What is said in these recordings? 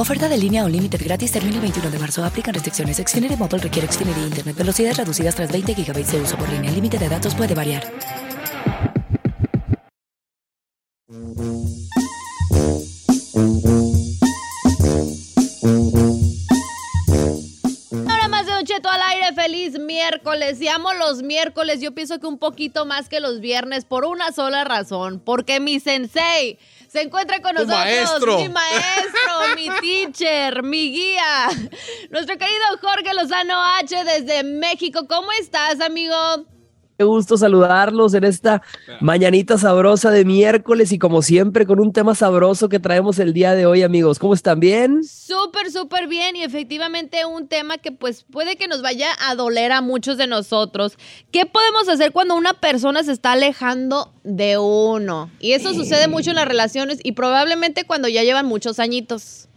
Oferta de línea Unlimited gratis termina el 21 de marzo. Aplican restricciones. Xfinity Mobile requiere Xfinity Internet. Velocidades reducidas tras 20 GB de uso por línea. El límite de datos puede variar. Ahora más de Don Cheto al aire, feliz miércoles. Y amo los miércoles, yo pienso que un poquito más que los viernes, por una sola razón, porque mi sensei se encuentra con nosotros, maestro. mi maestro, mi teacher, mi guía, nuestro querido Jorge Lozano H desde México. ¿Cómo estás, amigo? Qué gusto saludarlos en esta mañanita sabrosa de miércoles y como siempre con un tema sabroso que traemos el día de hoy, amigos. ¿Cómo están? ¿Bien? Súper, súper bien y efectivamente un tema que pues puede que nos vaya a doler a muchos de nosotros. ¿Qué podemos hacer cuando una persona se está alejando de uno? Y eso sucede mucho en las relaciones y probablemente cuando ya llevan muchos añitos.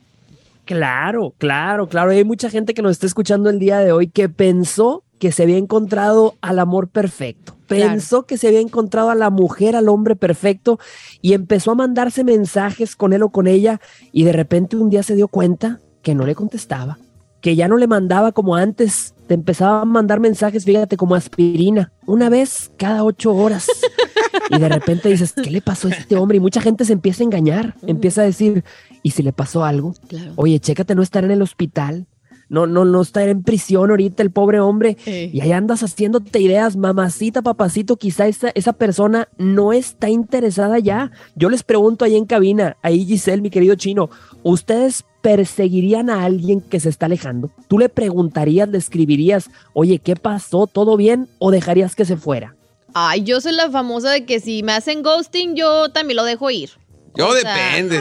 Claro, claro, claro. Hay mucha gente que nos está escuchando el día de hoy que pensó que se había encontrado al amor perfecto. Pensó que se había encontrado a la mujer, al hombre perfecto y empezó a mandarse mensajes con él o con ella y de repente un día se dio cuenta que no le contestaba, que ya no le mandaba como antes, te empezaba a mandar mensajes, fíjate, como aspirina, una vez cada ocho horas. Y de repente dices, ¿qué le pasó a este hombre? Y mucha gente se empieza a engañar, empieza a decir, ¿y si le pasó algo? Claro. Oye, chécate no estar en el hospital. No, no, no estar en prisión ahorita el pobre hombre. Eh. Y ahí andas haciéndote ideas, mamacita, papacito, quizá esa, esa persona no está interesada ya. Yo les pregunto ahí en cabina, ahí Giselle, mi querido chino, ¿ustedes perseguirían a alguien que se está alejando? ¿Tú le preguntarías, le escribirías, oye, ¿qué pasó? ¿Todo bien? ¿O dejarías que se fuera? Ay, yo soy la famosa de que si me hacen ghosting, yo también lo dejo ir. Yo O sea, depende.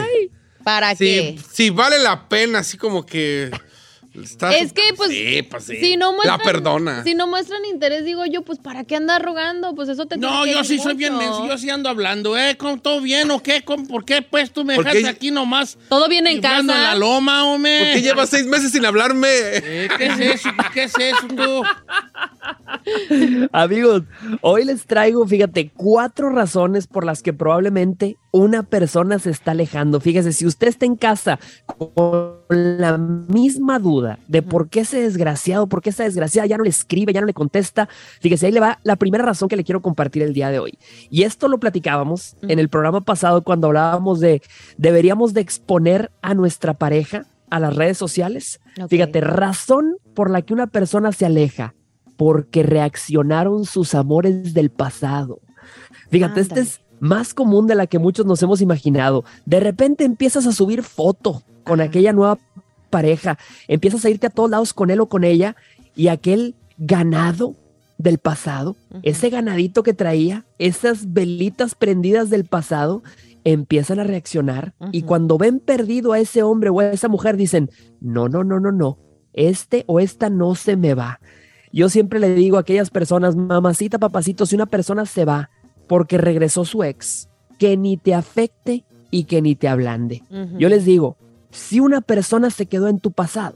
¿Para Si, qué? si vale la pena, así como que. Es que, pues, Sí, pues sí. Si no muestran, La perdona. Si no muestran interés, digo yo, pues ¿para qué andas rogando? Pues eso te No, yo sí soy bien menso, yo sí ando hablando, ¿eh? ¿Cómo, ¿Todo bien o qué? ¿Cómo- ¿Por qué pues tú me ¿Por dejaste aquí nomás? Todo bien en casa. en la loma, hombre. ¿Por qué llevas seis meses sin hablarme? Eh, ¿Qué es eso? ¿Qué es eso tú? Amigos, hoy les traigo, fíjate, cuatro razones por las que probablemente una persona se está alejando. Fíjese, si usted está en casa con la misma duda de por qué ese desgraciado, por qué esa desgraciada ya no le escribe, ya no le contesta, fíjese, ahí le va la primera razón que le quiero compartir el día de hoy. Y esto lo platicábamos en el programa pasado cuando hablábamos de deberíamos de exponer a nuestra pareja a las redes sociales. Ok. Fíjate, razón por la que una persona se aleja porque reaccionaron sus amores del pasado. Fíjate, este Ándale. es más común de la que muchos nos hemos imaginado. De repente empiezas a subir foto con aquella nueva pareja, empiezas a irte a todos lados con él o con ella y aquel ganado del pasado, ese ganadito que traía, esas velitas prendidas del pasado, empiezan a reaccionar y cuando ven perdido a ese hombre o a esa mujer dicen, no, no, no, no, no, este o esta no se me va. Yo siempre le digo a aquellas personas, mamacita, papacito, si una persona se va porque regresó su ex, que ni te afecte y que ni te ablande. Yo les digo, si una persona se quedó en tu pasado,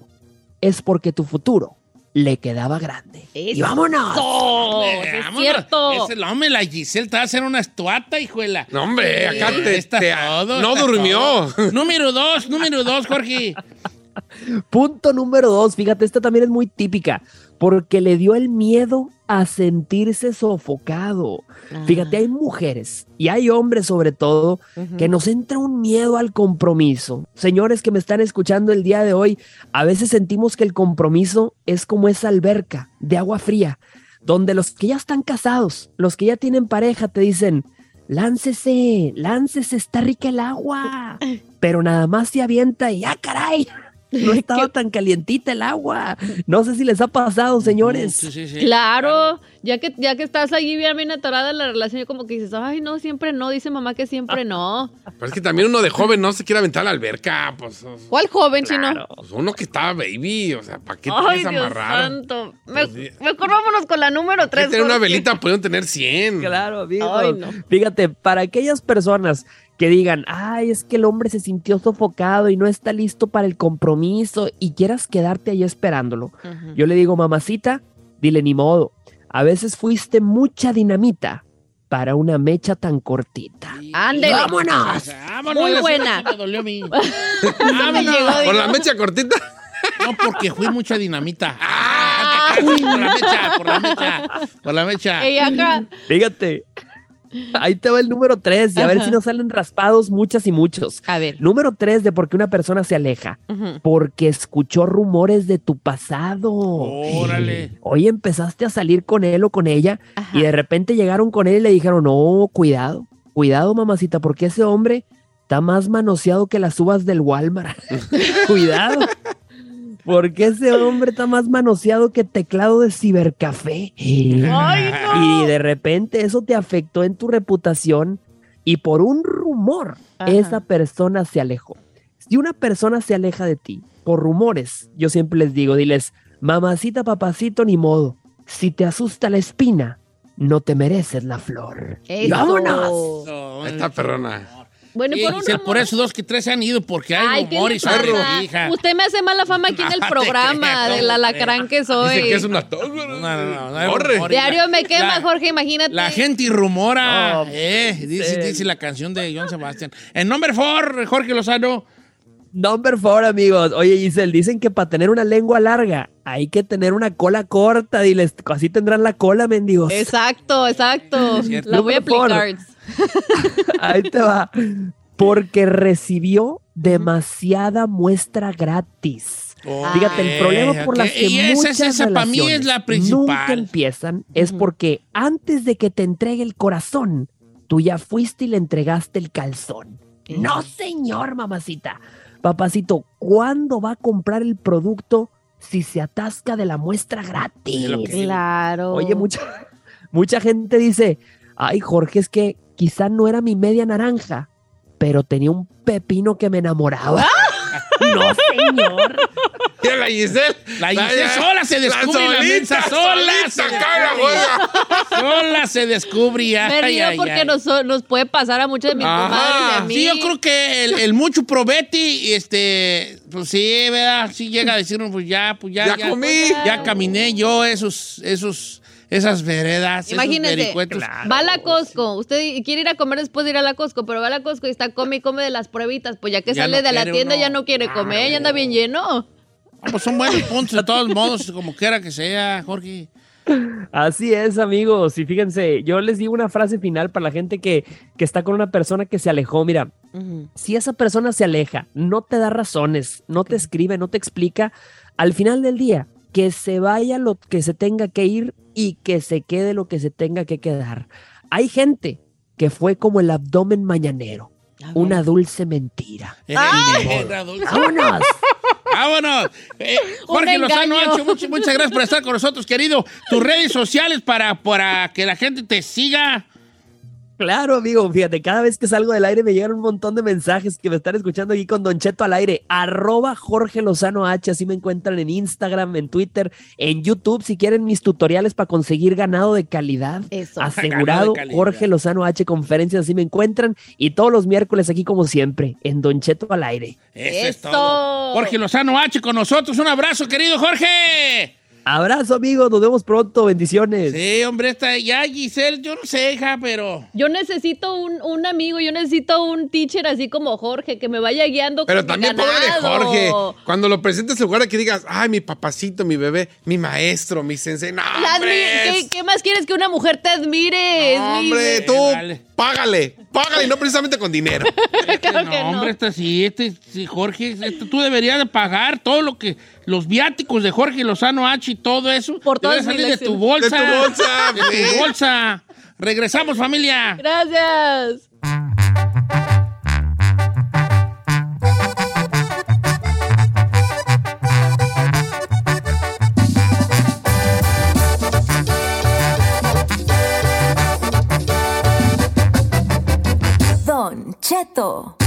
es porque tu futuro le quedaba grande. Y vámonos. Eso es vámonos. cierto. Ese, el hombre, la Giselle, te va a hacer una estuata, hijuela. No, hombre, acá Eh, te, está te- todo, no está durmió. todo. Número dos, número dos, Jorge. Punto número dos, fíjate, esta también es muy típica, porque le dio el miedo a sentirse sofocado. Fíjate, hay mujeres y hay hombres sobre todo que nos entra un miedo al compromiso. Señores que me están escuchando el día de hoy, a veces sentimos que el compromiso es como esa alberca de agua fría, donde los que ya están casados, los que ya tienen pareja, te dicen, láncese, láncese, está rica el agua. Pero nada más se avienta y, ¡ah, caray! No estaba tan calientita el agua. No sé si les ha pasado, señores. Sí, sí, sí. Claro, ya que, ya que estás allí bien, bien atorada en la relación, como que dices, ay, no, siempre no, dice mamá que siempre no. Pero es que también uno de joven no se quiere aventar a la alberca. Pues, ¿Cuál joven, chino? pues uno que estaba baby. O sea, ¿para qué te Ay, Dios amarrar? santo. Me, Pues sí. mejor vámonos con la número Que 3. tener una velita pueden tener 100. Claro. Ay, no. Fíjate, para aquellas personas que digan, ay, es que el hombre se sintió sofocado y no está listo para el compromiso y quieras quedarte ahí esperándolo. Yo le digo, mamacita, dile ni modo. A veces fuiste mucha dinamita para una mecha tan cortita. Ándele. ¡Vámonos! Vámonos, Muy buena. sí Me dolió a mí. Me Vámonos. llegó, Por la mecha cortita. No, porque fui mucha dinamita. Ah, por la mecha, por la mecha, por la mecha. Acá. Fíjate. Ahí te va el número tres y a ver si nos salen raspados muchas y muchos. A ver. Número tres de por qué una persona se aleja. Porque escuchó rumores de tu pasado. Órale. Hoy empezaste a salir con él o con ella Ajá. y de repente llegaron con él y le dijeron, no, cuidado, cuidado mamacita, porque ese hombre está más manoseado que las uvas del Walmart. cuidado. Porque ese hombre está más manoseado que teclado de cibercafé. Ay, no. Y de repente eso te afectó en tu reputación y por un rumor Ajá. esa persona se alejó. Si una persona se aleja de ti por rumores, yo siempre les digo, diles, mamacita, papacito, ni modo. Si te asusta la espina, no te mereces la flor. Eso. ¡Vámonos! No, Esta perrona. Bueno, y Sí, por un rumor- por eso dos que tres se han ido, porque hay Ay, ¿qué le rumores sobre mi hija. Usted me hace mala fama aquí en el programa del ¿cómo alacrán que soy. Dice que es una tos. No, no, no, Corre. Diario me quema, La- Jorge, imagínate. La gente rumora, No, eh, dice, dice la canción de John Sebastian. En number four, Jorge Lozano. Number four, amigos. Oye, Giselle, dicen que para tener una lengua larga hay que tener una cola corta. Diles, así tendrán la cola, mendigos. Exacto, exacto. La voy a aplicar. Ahí te va. Porque recibió demasiada muestra gratis. Fíjate, el problema por las que Y esa, muchas esa, esa para mí es relaciones la nunca principal. empiezan es porque antes de que te entregue el corazón, tú ya fuiste y le entregaste el calzón. No, señor, mamacita. Papacito, ¿cuándo va a comprar el producto si se atasca de la muestra gratis? Claro. Oye, mucha, mucha gente dice, ay, Jorge, es que quizá no era mi media naranja, pero tenía un pepino que me enamoraba. no, señor. Mira la Giselle. La Giselle sola se descubre la mensa, sola se solita, la juega. Sola se descubre. Me ay, río ay, porque ay. Nos, nos puede pasar a muchos de mis comadres. Sí, yo creo que el, el mucho probeti, este, pues sí, ¿verdad? Sí llega a decir, pues ya, pues ya. Ya comí. Ya caminé yo esos, esos, esas veredas, esos vericuetos. va a la Costco. Usted quiere ir a comer después de ir a la Costco, pero va a la Costco y está come y come de las pruebitas. Pues ya que Ya sale no de la tienda uno. ya no quiere comer, ya anda bien lleno. Pues son buenos puntos de todos modos, como quiera que sea, Jorge. Así es, amigos. Y fíjense, yo les digo una frase final para la gente que, que está con una persona que se alejó. Mira, si esa persona se aleja, no te da razones, no te escribe, no te explica, al final del día, que se vaya lo que se tenga que ir y que se quede lo que se tenga que quedar. Hay gente que fue como el abdomen mañanero, una dulce mentira. Eh. ¡Vámonos! Vámonos. Eh, Jorge Lozano. H, muchas, muchas gracias por estar con nosotros, querido. Tus redes sociales para, para que la gente te siga. Claro, amigo, fíjate, cada vez que salgo del aire me llegan un montón de mensajes que me están escuchando aquí con Don Cheto al aire. Arroba Jorge Lozano H, así me encuentran en Instagram, en Twitter, en YouTube, si quieren mis tutoriales para conseguir ganado de calidad. Eso. Asegurado, de calidad. Jorge Lozano H, conferencias, así me encuentran. Y todos los miércoles aquí como siempre, en Don Cheto al aire. Eso, es Eso. todo. Jorge Lozano H con nosotros. Un abrazo, querido Jorge. Abrazo, amigos, nos vemos pronto, bendiciones. Sí, hombre, esta ya Giselle, yo no sé, hija, pero. Yo necesito un, un amigo, yo necesito un teacher así como Jorge, que me vaya guiando Pero con mi también póngale ganado. Jorge. Cuando lo presentes en lugar de que digas, ay, mi papacito, mi bebé, mi maestro, mi sensei. No. ¿Qué, qué más quieres que una mujer te admire? Es No, mi- hombre, tú Vale. Págale, págale, y no precisamente con dinero. Claro no, que no. hombre, este sí, este sí, Jorge, este, tú deberías de pagar todo lo que, los viáticos de Jorge Lozano H y todo eso. Por mis salir de tu bolsa. De tu bolsa, De tu bolsa. Regresamos, familia. Gracias. Don Cheto.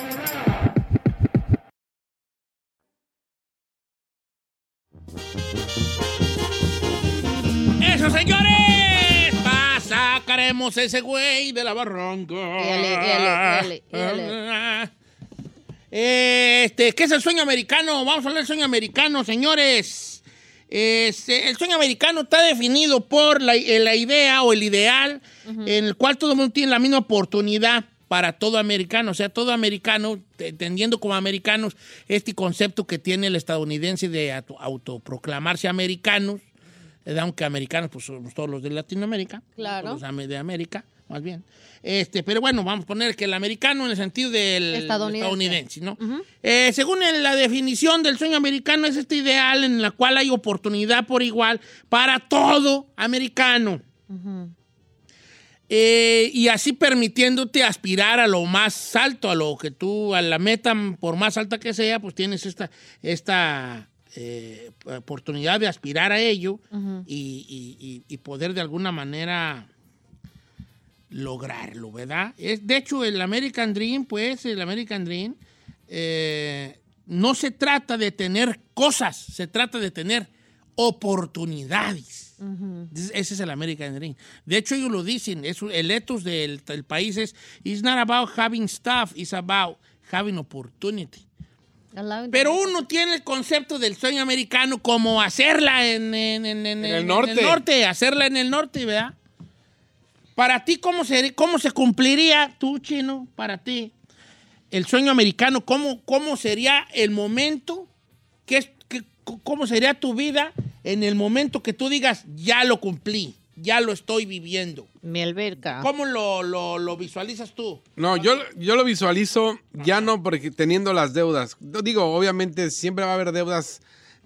¡Eso, señores! Va, sacaremos ese güey de la barranca. Éale, éale, éale, Este, ¿qué es el sueño americano? Vamos a hablar del sueño americano, señores. Este, el sueño americano está definido por la, eh, la idea o el ideal en el cual todo el mundo tiene la misma oportunidad para todo americano. O sea, todo americano, te- entendiendo como americanos este concepto que tiene el estadounidense de auto- autoproclamarse americanos, eh, aunque americanos, pues somos todos los de Latinoamérica. Claro. los de América, más bien. Este, pero bueno, vamos a poner que el americano en el sentido del Estadounidense. estadounidense, ¿no? Eh, según la definición del sueño americano, es este ideal en la cual hay oportunidad por igual para todo americano. Eh, y así permitiéndote aspirar a lo más alto, a lo que tú, a la meta, por más alta que sea, pues tienes esta, esta eh, oportunidad de aspirar a ello y, y- y- y poder de alguna manera lograrlo, ¿verdad? Es, de hecho, el American Dream, pues, el American Dream, eh, no se trata de tener cosas, se trata de tener oportunidades. Ese es el American Dream. De hecho, ellos lo dicen, es, el ethos del, del país es, it's not about having stuff, it's about having opportunity. Pero uno tiene el concepto del sueño americano como hacerla en, en- en- en- el en norte. norte, hacerla en el norte, ¿verdad? Para ti, ¿cómo se, cómo se cumpliría, tú, chino, para ti, el sueño americano? ¿Cómo, cómo sería el momento? ¿Qué es, ¿Cómo sería tu vida en el momento que tú digas, ya lo cumplí, ya lo estoy viviendo? Mi alberca. ¿Cómo lo, lo- lo visualizas tú? No, yo, yo lo visualizo ya no porque teniendo las deudas. Digo, obviamente siempre va a haber deudas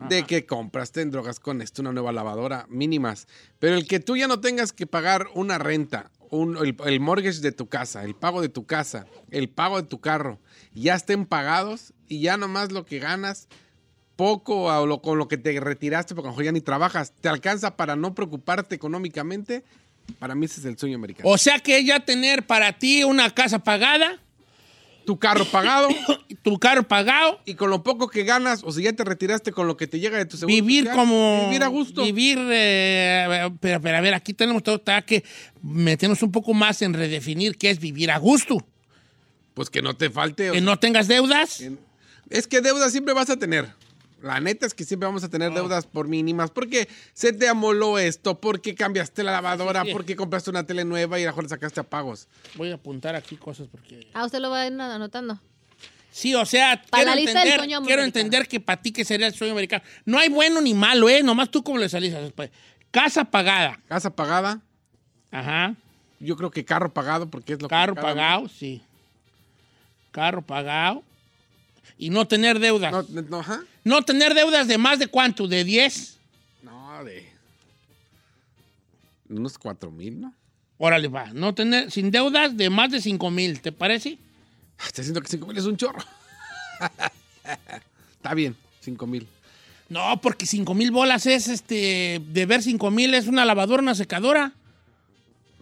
de que compraste en drogas con esto, una nueva lavadora, mínimas. Pero el que tú ya no tengas que pagar una renta, un- el, el mortgage de tu casa, el pago de tu casa, el pago de tu carro, ya estén pagados y ya nomás lo que ganas, poco a lo, con lo que te retiraste, porque a lo mejor ya ni trabajas, te alcanza para no preocuparte económicamente. Para mí ese es el sueño americano. O sea que ya tener para ti una casa pagada, Tu carro pagado. tu carro pagado, Y con lo poco que ganas, o si ya te retiraste con lo que te llega de tu seguro vivir social, como... Vivir a gusto. Vivir... eh, pero, pero a ver, aquí tenemos todo está que meternos un poco más en redefinir qué es vivir a gusto. Pues que no te falte. Que no tengas deudas. Es que deudas siempre vas a tener. La neta es que siempre vamos a Ah. tener deudas por mínimas. Porque se te amoló esto, porque cambiaste la lavadora, Sí, sí. porque compraste una tele nueva y a lo mejor sacaste a pagos. Voy a apuntar aquí cosas porque... Ah, usted lo va a ir anotando. Sí, o sea, Para quiero, la lista del entender, sueño quiero entender que para ti que sería el sueño americano. No hay bueno ni malo, ¿eh? Nomás tú como le salís después. Casa pagada. Casa pagada. Ajá. Yo creo que carro pagado porque es lo Carro que... cada- pagado, sí. Carro pagado. Y no tener deudas. No, No, no, ajá. tener deudas de más de cuánto, de 10. No, de... Unos cuatro mil, ¿no? Órale, va. No tener, sin deudas de más de 5 mil, ¿te parece? Estoy diciendo que cinco mil es un chorro. Está bien, cinco mil. No, porque 5 mil bolas es, este, de ver 5 mil es una lavadora, una secadora.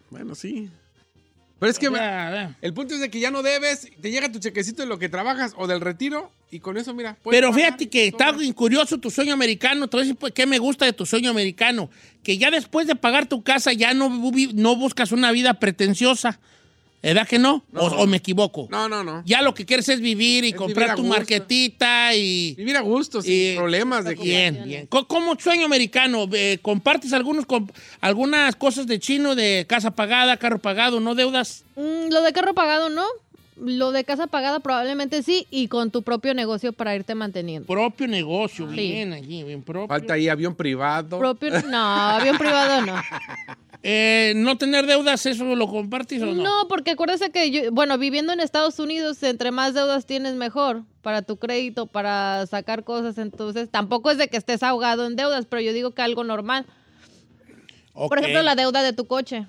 Bueno, sí. Pero es que... El punto es de que ya no debes, te llega tu chequecito de lo que trabajas o del retiro y con eso, mira. Pero fíjate que está curioso tu sueño americano. Te voy a decir pues, qué me gusta de tu sueño americano. Que ya después de pagar tu casa ya no, no buscas una vida pretenciosa. ¿Verdad que no? No. O, o me equivoco? No, no, no. Ya lo que quieres es vivir y Es comprar vivir tu gusto. marquetita y... Vivir a gusto, sin y- problemas de. Bien, bien. ¿Cómo sueño americano? Eh, ¿Compartes algunos, com- algunas cosas de chino, de casa pagada, carro pagado, no deudas? Mm, lo de carro pagado, ¿no? Lo de casa pagada probablemente sí y con tu propio negocio para irte manteniendo. Propio negocio, Sí. bien allí, bien propio. Falta ahí avión privado. Propio, no, avión privado no. Eh, ¿No tener deudas, eso lo compartes o no? No, porque acuérdese que, yo, bueno, viviendo en Estados Unidos, entre más deudas tienes, mejor para tu crédito, para sacar cosas. Entonces, tampoco es de que estés ahogado en deudas, pero yo digo que algo normal. Por ejemplo, la deuda de tu coche.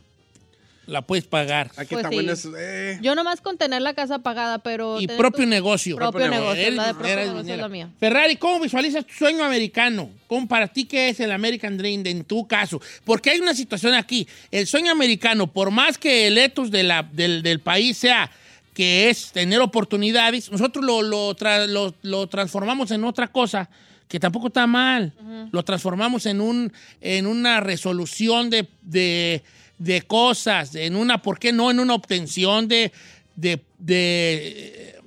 La puedes pagar. Aquí Pues sí. bueno eh. Yo nomás con tener la casa pagada, pero... Y propio tu negocio. Propio Propio negocio, la de propio negocio es la mía. Ferrari, ¿cómo visualizas tu sueño americano? ¿Cómo para ti qué es el American Dream en tu caso? Porque hay una situación aquí. El sueño americano, por más que el etos de la- del, del país sea que es tener oportunidades, nosotros lo, lo, tra- lo- lo transformamos en otra cosa que tampoco está mal. Lo transformamos en, un, en una resolución de, de- de cosas, en una, ¿por qué no? En una obtención de, de, de,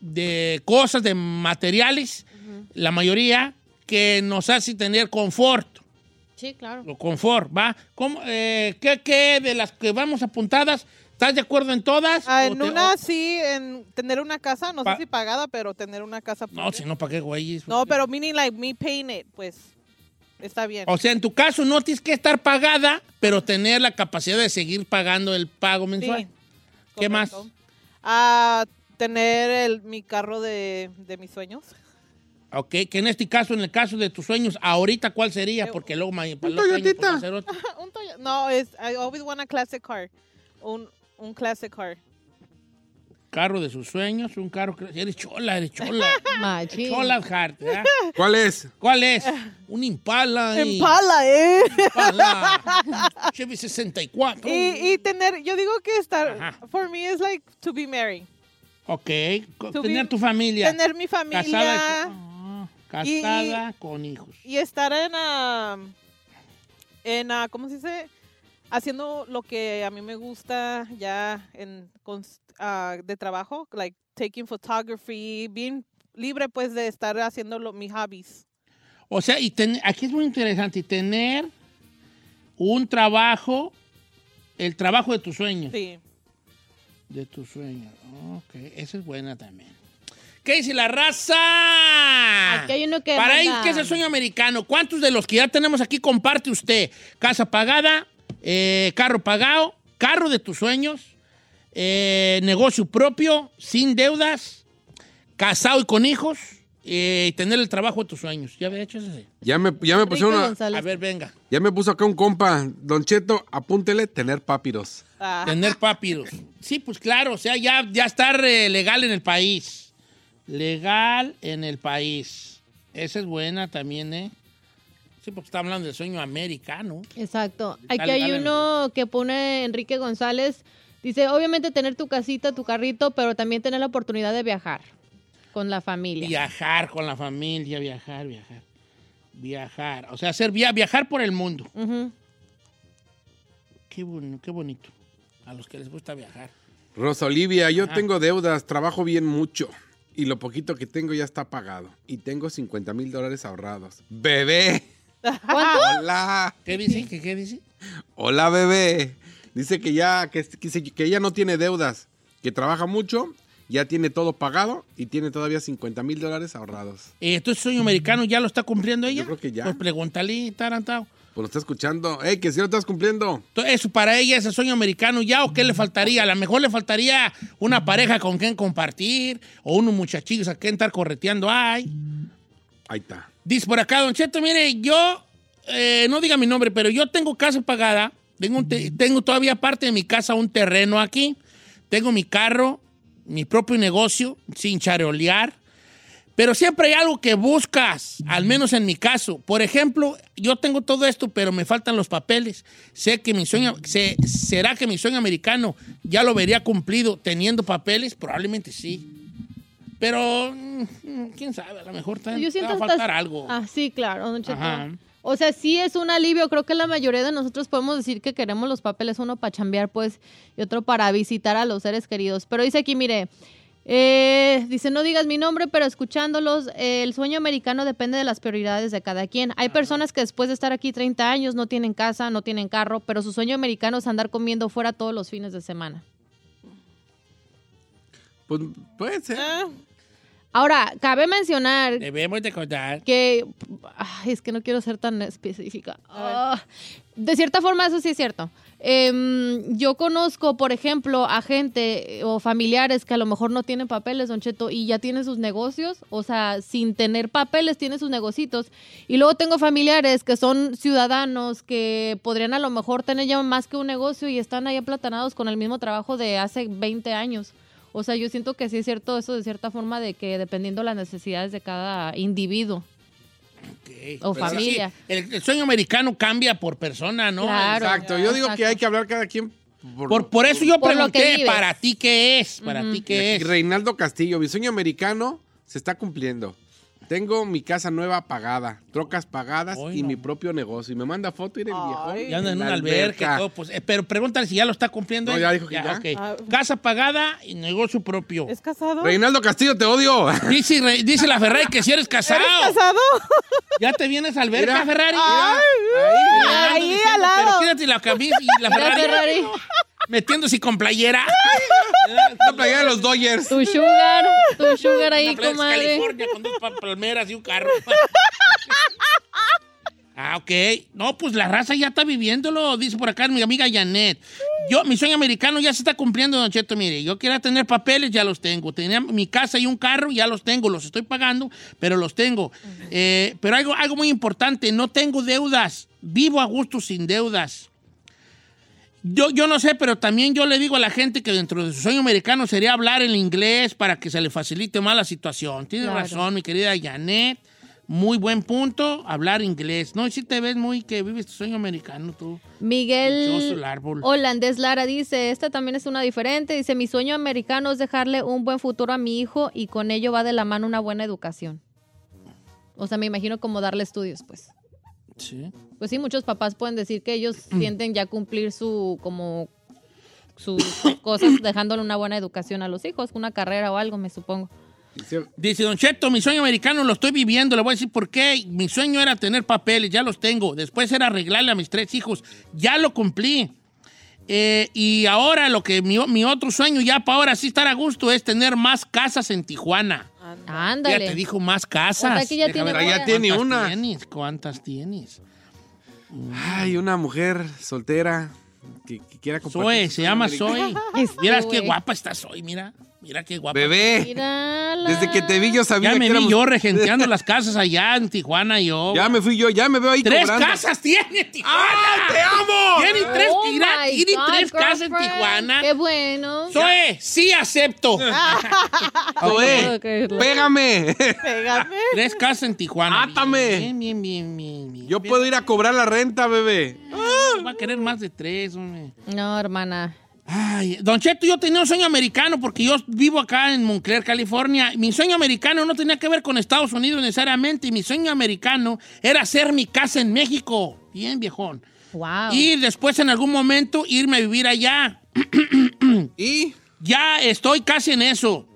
de cosas, de materiales, la mayoría, que nos hace tener confort. Sí, claro. O confort, ¿va? ¿Cómo, eh, ¿qué, qué de las que vamos apuntadas? ¿Estás de acuerdo en todas? Ah, ¿O en te- una o- sí, en tener una casa, no Pa- sé si pagada, pero tener una casa. no, si no, ¿para qué, güey? No, pero meaning like me paying it, pues está bien. O sea, en tu caso no tienes que estar pagada, pero tener la capacidad de seguir pagando el pago mensual. Sí, ¿Qué más? Ah, tener el, mi carro de, de mis sueños. Ok, que en este caso, en el caso de tus sueños, ahorita cuál sería, Eh, porque luego un Toyotita. Un Toyota- No, es I always want a classic car. Un, un classic car. Carro de sus sueños, un carro que eres chola, eres chola. Machín. chola heart, ¿verdad? ¿Cuál es? ¿Cuál es? Un Impala. y- Impala, ¿eh? Impala. Chevy 64. y, y tener, yo digo que estar, Ajá. for me is like to be married. Ok, To tener be- tu familia. Tener mi familia. Casada, con, Y- casada con hijos. y estar en, ah, en ah, ¿cómo se dice? Haciendo lo que a mí me gusta ya en ah, de trabajo, like taking photography, bien libre pues de estar haciendo lo, mis hobbies. O sea, y ten- aquí es muy interesante, tener un trabajo, el trabajo de tus sueños. Sí. De tus sueños. Ok, esa es buena también. ¿Qué dice la raza? Aquí hay uno que Para él, ¿qué es el sueño americano? ¿Cuántos de los que ya tenemos aquí comparte usted? Casa pagada, eh, carro pagado, carro de tus sueños, eh, negocio propio, sin deudas, casado y con hijos, eh, y tener el trabajo de tus sueños. ¿Ya había hecho ese? Ya me, ya me pusieron una- González. A ver, venga. ya me puso acá un compa, Don Cheto, apúntele tener papiros. Ah, Tener papiros. Sí, pues claro, o sea, ya, ya estar eh, legal en el país. Legal en el país. Esa es buena también, ¿eh? Sí, porque está hablando del sueño americano. Exacto. Aquí Dale, hay dale. uno que pone Enrique González. Dice, obviamente tener tu casita, tu carrito, pero también tener la oportunidad de viajar con la familia. Viajar con la familia, viajar, viajar. Viajar. O sea, hacer via- viajar por el mundo. Qué, bueno, qué bonito. A los que les gusta viajar. Rosa Olivia, yo Ajá. tengo deudas, trabajo bien mucho. Y lo poquito que tengo ya está pagado. Y tengo 50 mil dólares ahorrados. ¡Bebé! ¿Cuánto? ¡Hola! ¿Qué dice? ¿Qué, qué dice? ¡Hola, bebé! Dice que ya, que, que, se- que ella no tiene deudas, que trabaja mucho ya tiene todo pagado y tiene todavía 50 mil dólares ahorrados. Eh, Entonces, sueño americano ya lo está cumpliendo ella. Yo creo que ya. Pues pregúntale, tarantado. Pues lo está escuchando. ¡Ey, que si lo estás cumpliendo! Entonces, ¿Eso para ella ese sueño americano ya o qué le faltaría? A lo mejor le faltaría una pareja con quien compartir o unos muchachillos a quien estar correteando. Ay. Ahí está. Dice por acá, Don Cheto, mire, yo, eh, no diga mi nombre, pero yo tengo casa pagada, tengo, un te- tengo todavía parte de mi casa un terreno aquí, tengo mi carro, mi propio negocio, sin charolear, pero siempre hay algo que buscas, al menos en mi caso. Por ejemplo, yo tengo todo esto, pero me faltan los papeles. Sé que mi sueño, se- ¿será que mi sueño americano ya lo vería cumplido teniendo papeles? Probablemente sí. Pero, mm, quién sabe, a lo mejor te, Yo te va a faltar algo. Ah, sí, claro, don Cheto. Ajá. O sea, sí es un alivio. Creo que la mayoría de nosotros podemos decir que queremos los papeles, uno para chambear, pues, y otro para visitar a los seres queridos. Pero dice aquí, mire, eh, dice, no digas mi nombre, pero escuchándolos, eh, el sueño americano depende de las prioridades de cada quien. Hay personas que después de estar aquí 30 años no tienen casa, no tienen carro, pero su sueño americano es andar comiendo fuera todos los fines de semana. Pues puede ser. Ah, Ahora, cabe mencionar Debemos de contar. que ay, es que no quiero ser tan específica. Ah, de cierta forma, eso sí es cierto. Em, yo conozco, por ejemplo, a gente eh, o familiares que a lo mejor no tienen papeles, Don Cheto, y ya tienen sus negocios, o sea, sin tener papeles, tienen sus negocios. Y luego tengo familiares que son ciudadanos que podrían a lo mejor tener ya más que un negocio y están ahí aplatanados con el mismo trabajo de hace 20 años. O sea, yo siento que sí es cierto eso de cierta forma de que dependiendo las necesidades de cada individuo. O Pero sí, familia. sí, el, el sueño americano cambia por persona, ¿no? Claro. Exacto. Yo digo que hay que hablar cada quien por, Por, por eso yo Por pregunté. ¿para ti qué es? ¿Para ti qué es? Reinaldo Castillo, mi sueño americano se está cumpliendo. Tengo mi casa nueva pagada, trocas pagadas Hoy y no. mi propio negocio. Y me manda foto y el viejo. Ya anda en una alberca y todo, pues, eh, pero pregúntale si ya lo está cumpliendo. No, él. ya dijo que ya. ok. Ah. Casa pagada y negocio propio. ¿Es casado? Reinaldo Castillo, te odio. Dice, Re- dice la Ferrari que si eres casado. ¿Eres casado? ¿Ya te vienes a alberca, Mira. Ferrari? Ay, Reinaldo ahí diciendo, al lado. Pero quédate la camisa y la Mira, Ferrari, Ferrari, metiéndose con playera. La playa de los Dodgers. tu sugar, tu sugar ahí, Una de comadre. California con dos pa- palmeras y un carro. ah, ok. No, pues la raza ya está viviéndolo, dice por acá mi amiga Janet. Yo, mi sueño americano ya se está cumpliendo, Don Cheto. Mire, yo quería tener papeles, ya los tengo. Tenía mi casa y un carro, ya los tengo. Los estoy pagando, pero los tengo. Eh, pero algo, algo muy importante, no tengo deudas. Vivo a gusto sin deudas. Yo, yo no sé, pero también yo le digo a la gente que dentro de su sueño americano sería hablar el inglés para que se le facilite más la situación. Tiene Claro. razón, mi querida Janet. Muy buen punto, hablar inglés. No, si te ves muy que vives tu sueño americano tú. Miguel. Holandés Lara dice, esta también es una diferente. Dice, mi sueño americano es dejarle un buen futuro a mi hijo y con ello va de la mano una buena educación. O sea, me imagino como darle estudios, pues. Sí. Pues sí, muchos papás pueden decir que ellos sienten ya cumplir su, como, sus cosas dejándole una buena educación a los hijos, una carrera o algo, me supongo. Dice Don Cheto, mi sueño americano lo estoy viviendo. Le voy a decir por qué. Mi sueño era tener papeles, ya los tengo. Después era arreglarle a mis tres hijos. Ya lo cumplí. Eh, y ahora lo que mi, mi otro sueño, ya para ahora sí estar a gusto, es tener más casas en Tijuana. Ya Ándale. te dijo más casas. O sea que ya tiene ver. Ya tiene ¿cuántas una. Tienes? ¿Cuántas tienes? Ay, una mujer soltera que, que quiera compartir. Zoe, se llama. Zoe. Este Miras qué guapa está Zoe, mira. Mira qué guapa. Bebé, Mírala. desde que te vi yo sabía Ya me que vi éramos- yo regenteando las casas allá en Tijuana yo. Ya me fui yo, ya me veo ahí ¡Tres cobrando. casas tiene Tijuana! ¡Ah, te amo! Tiene tres, Oh mira, my tiene God, tres casas en girlfriend. Tijuana. Qué bueno. Zoe, sí acepto. Zoe, pégame. Pégame. Tres casas en Tijuana. Átame. Bien, bien, bien, bien. bien. Yo puedo ir a cobrar la renta, bebé. Va a querer más de tres, hombre. No, hermana. Ay, Don Cheto, yo tenía un sueño americano porque yo vivo acá en Montclair, California. Mi sueño americano no tenía que ver con Estados Unidos necesariamente. Mi sueño americano era hacer mi casa en México. Bien, viejón. Wow. Y después en algún momento irme a vivir allá. Y Ya estoy casi en eso.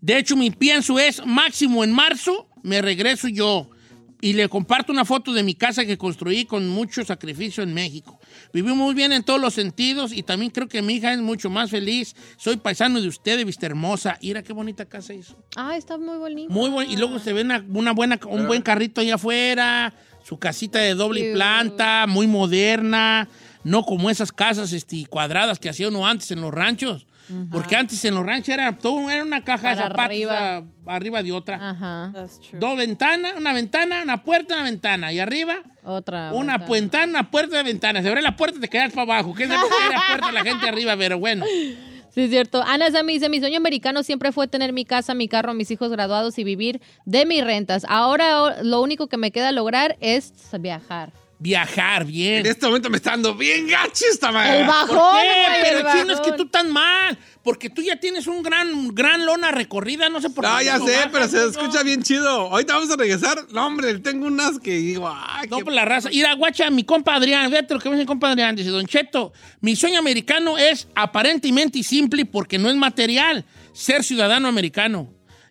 De hecho, mi pienso es máximo en marzo me regreso yo. Y le comparto una foto de mi casa que construí con mucho sacrificio en México. Viví muy bien en todos los sentidos y también creo que mi hija es mucho más feliz. Soy paisano de usted, de Vista Hermosa. Mira qué bonita casa hizo. Ah, está muy bonito. Muy bueno. Y luego se ve una, una buena, un buen carrito allá afuera, su casita de doble Cute. planta, muy moderna, no como esas casas este, cuadradas que hacía uno antes en los ranchos. Porque antes en los ranchos era, todo, era una caja de zapatos arriba. a- arriba de otra. Ajá. That's true. Dos ventanas, una ventana, una puerta, una ventana. Y arriba, Otra. una ventana. ventana, una puerta de ventana. Se abre la puerta y te quedas para abajo. ¿Qué es la puerta la gente arriba? Pero bueno. Sí, es cierto. Ana Sammy dice, mi sueño americano siempre fue tener mi casa, mi carro, mis hijos graduados y vivir de mis rentas. Ahora lo único que me queda lograr es viajar. Viajar, bien. En este momento me está dando bien gacho esta madre. El bajón, ¿Por qué? güey, Pero el chino es que tú estás mal. Porque tú ya tienes un gran, gran lona recorrida. No sé por qué. No, ya sé, bajas, pero se no. escucha bien chido. Ahorita vamos a regresar. No, hombre, tengo unas que digo, ay, No, qué- por la raza. Mira, guacha, mi compa Adrián, fíjate lo que me dice mi compa Adrián. Dice, Don Cheto, mi sueño americano es aparentemente y simple porque no es material, ser ciudadano americano.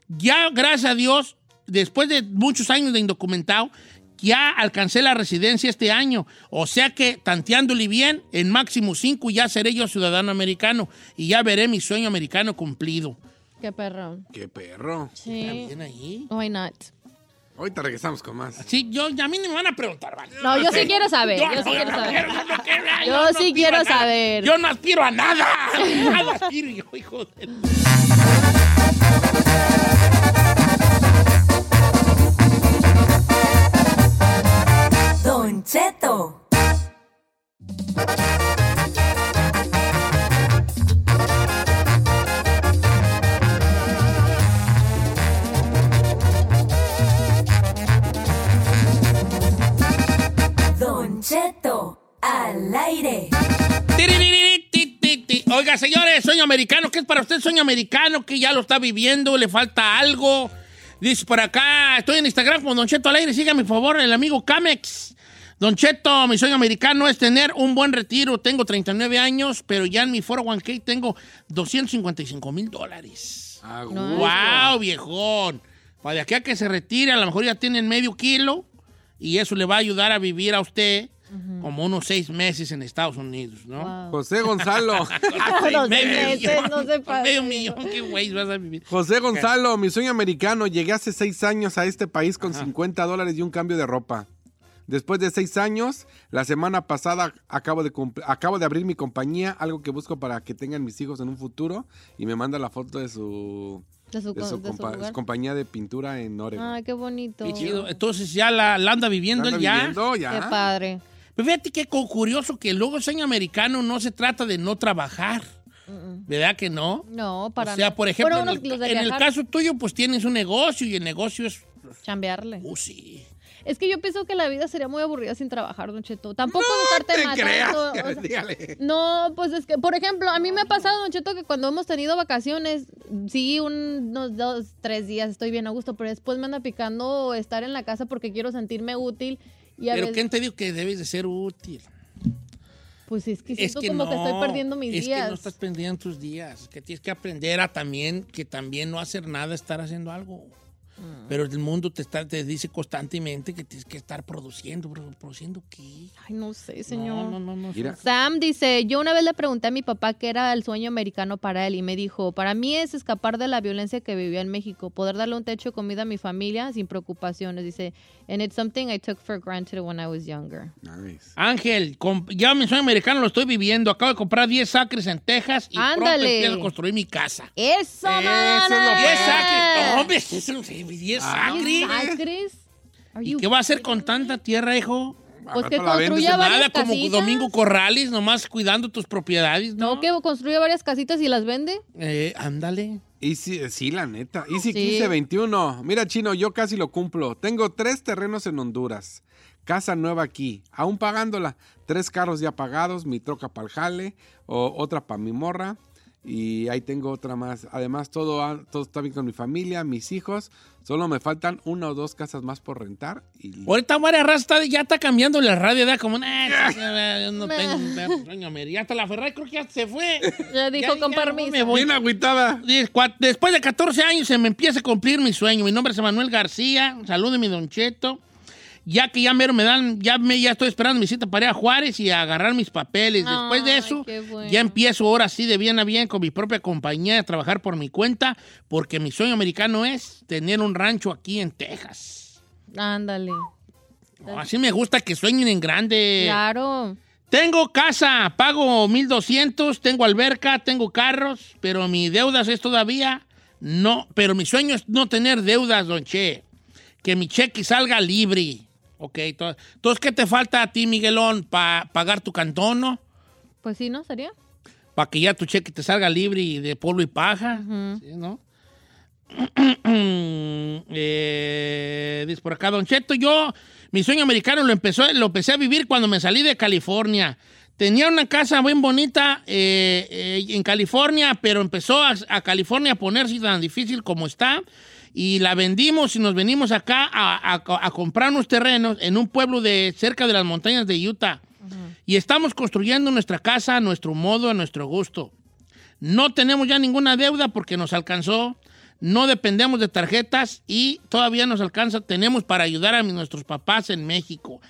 Ya, gracias a Dios, después de muchos años de indocumentado, ya alcancé la residencia este año. O sea que, tanteándole bien, en máximo cinco ya seré yo ciudadano americano y ya veré mi sueño americano cumplido. Qué perro. qué perro. ¿Está Sí. bien ahí? Why not? Ahorita regresamos con más. Sí, yo, a mí ni me van a preguntar, ¿vale? No, yo sí quiero saber. Yo sí quiero saber. yo sí aspiro quiero a nada. saber. Yo no aspiro a nada. Nada aspiro yo, hijo de... Cheto. Don Cheto al aire. Oiga, señores, sueño americano. ¿Qué es para usted sueño americano? Que ya lo está viviendo, le falta algo. Dice por acá, estoy en Instagram con Don Cheto al aire. Sígame, por favor, el amigo Camex. Don Cheto, mi sueño americano es tener un buen retiro. Tengo 39 años, pero ya en mi 401k tengo 255 mil dólares. Ah, No. ¡Wow, viejón! Para de aquí a que se retire, a lo mejor ya tienen medio kilo y eso le va a ayudar a vivir a usted como unos seis meses en Estados Unidos, ¿no? Wow. José Gonzalo. Medio meses, millón, no se. Medio millón, qué güey vas a vivir. José Gonzalo, mi sueño americano. Llegué hace seis años a este país con 50 dólares y un cambio de ropa. Después de seis años, la semana pasada acabo de, acabo de abrir mi compañía, algo que busco para que tengan mis hijos en un futuro. Y me manda la foto de su, De su, de su de su compa- lugar. su compañía de pintura en Oregon. Ay, qué bonito. Qué chido. Entonces ya la, la anda viviendo ¿Anda él ya. viviendo Qué padre. Pero fíjate qué curioso que luego el sueño americano no se trata de no trabajar. ¿Verdad que no? No, para o sea, no. por ejemplo, Bueno, en, el, en caso tuyo, pues tienes un negocio y el negocio es... Chambearle. Uh, sí. Es que yo pienso que la vida sería muy aburrida sin trabajar, Don Cheto. Tampoco No te creas. matando. o sea, Dígale. No, pues es que, por ejemplo, a mí me ha pasado, Don Cheto, que cuando hemos tenido vacaciones, sí, unos dos, tres días estoy bien a gusto, pero después me anda picando estar en la casa porque quiero sentirme útil. Y a Pero veces, ¿quién te dijo que debes de ser útil? pues es que Es siento que como no, que estoy perdiendo mis es días. que no estás perdiendo tus días, que tienes que aprender a también, que también no hacer nada, estar haciendo algo. Mm. Pero el mundo te, está, te dice constantemente que tienes que estar produciendo, ¿produciendo qué? Ay, no sé, señor. No, no, no, no. Mira. Sam dice, yo una vez le pregunté a mi papá qué era el sueño americano para él y me dijo, para mí es escapar de la violencia que vivía en México, poder darle un techo de comida a mi familia sin preocupaciones. Dice, and it's something I took for granted when I was younger. Nice. Ángel, ya mi sueño americano lo estoy viviendo. Acabo de comprar 10 acres en Texas y pronto Ándale. empiezo a construir mi casa. ¡Eso, Eso es lo mana! 10 acres, no, hombre, eso no sé, 10 acres. ¿Diez acres? Are ¿Y you qué va a hacer con tanta tierra, hijo? Pues Al que construya varias Nada como. Domingo Corrales, nomás cuidando tus propiedades, ¿no? No, que construye varias casitas y las vende. Eh, ándale. Easy, sí, la neta. Easy Sí. 1521. Mira, Chino, yo casi lo cumplo. Tengo tres terrenos en Honduras. Casa nueva aquí, aún pagándola. Tres carros ya pagados, mi troca para el jale, o otra para mi morra. Y ahí tengo otra más. Además, todo, ha- todo está bien con mi familia, mis hijos. Solo me faltan una o dos casas más por rentar. Y... Ahorita razas está- ya está cambiando la radio, ¿verdad? Como, nah, yo no tengo. Ya hasta la Ferrari creo que ya se fue. Ya dijo Ya, con ya, permiso. me voy. Bien agüitada. Después de 14 años se me empieza a cumplir mi sueño. Mi nombre es Manuel García. Salúdeme, Don Cheto. Ya que ya mero me dan, ya, me, ya estoy esperando mi cita para ir a Juárez y a agarrar mis papeles. Después de eso, bueno. ya empiezo ahora sí de bien a bien con mi propia compañía a trabajar por mi cuenta, porque mi sueño americano es tener un rancho aquí en Texas. Ándale. Así me gusta que sueñen en grande. Claro. Tengo casa, pago 1200, tengo alberca, tengo carros, pero mi deudas es todavía no, pero mi sueño es no tener deudas, don Che. Que mi cheque salga libre. Ok, to- entonces, ¿qué te falta a ti, Miguelón, para pagar tu cantón, no? Pues sí, ¿no? ¿Sería? Para que ya tu cheque te salga libre y de polvo y paja. ¿sí, no? Eh, dice por acá, Don Cheto, yo, mi sueño americano lo, empezó, lo empecé a vivir cuando me salí de California. Tenía una casa bien bonita eh, eh, en California, pero empezó a, a California a ponerse tan difícil como está. Y la vendimos y nos venimos acá a, a- a comprar unos terrenos en un pueblo de cerca de las montañas de Utah. Y estamos construyendo nuestra casa a nuestro modo, a nuestro gusto. No tenemos ya ninguna deuda porque nos alcanzó. No dependemos de tarjetas y todavía nos alcanza. Tenemos para ayudar a nuestros papás en México.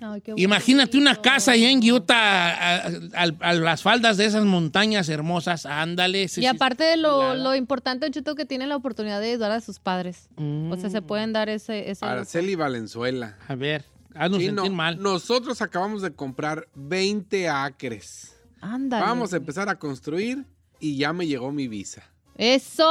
Ay, Imagínate una casa ahí en Utah, a, a- a- a las faldas de esas montañas hermosas. Ándale. sí, Y sí, aparte de lo, lo importante, Chito, que tienen la oportunidad de ayudar a sus padres. O sea, se pueden dar ese... ese. Araceli Valenzuela. A ver, haznos sentir mal. nosotros acabamos de comprar 20 acres. Ándale. Vamos a empezar a construir y ya me llegó mi visa. ¡Eso!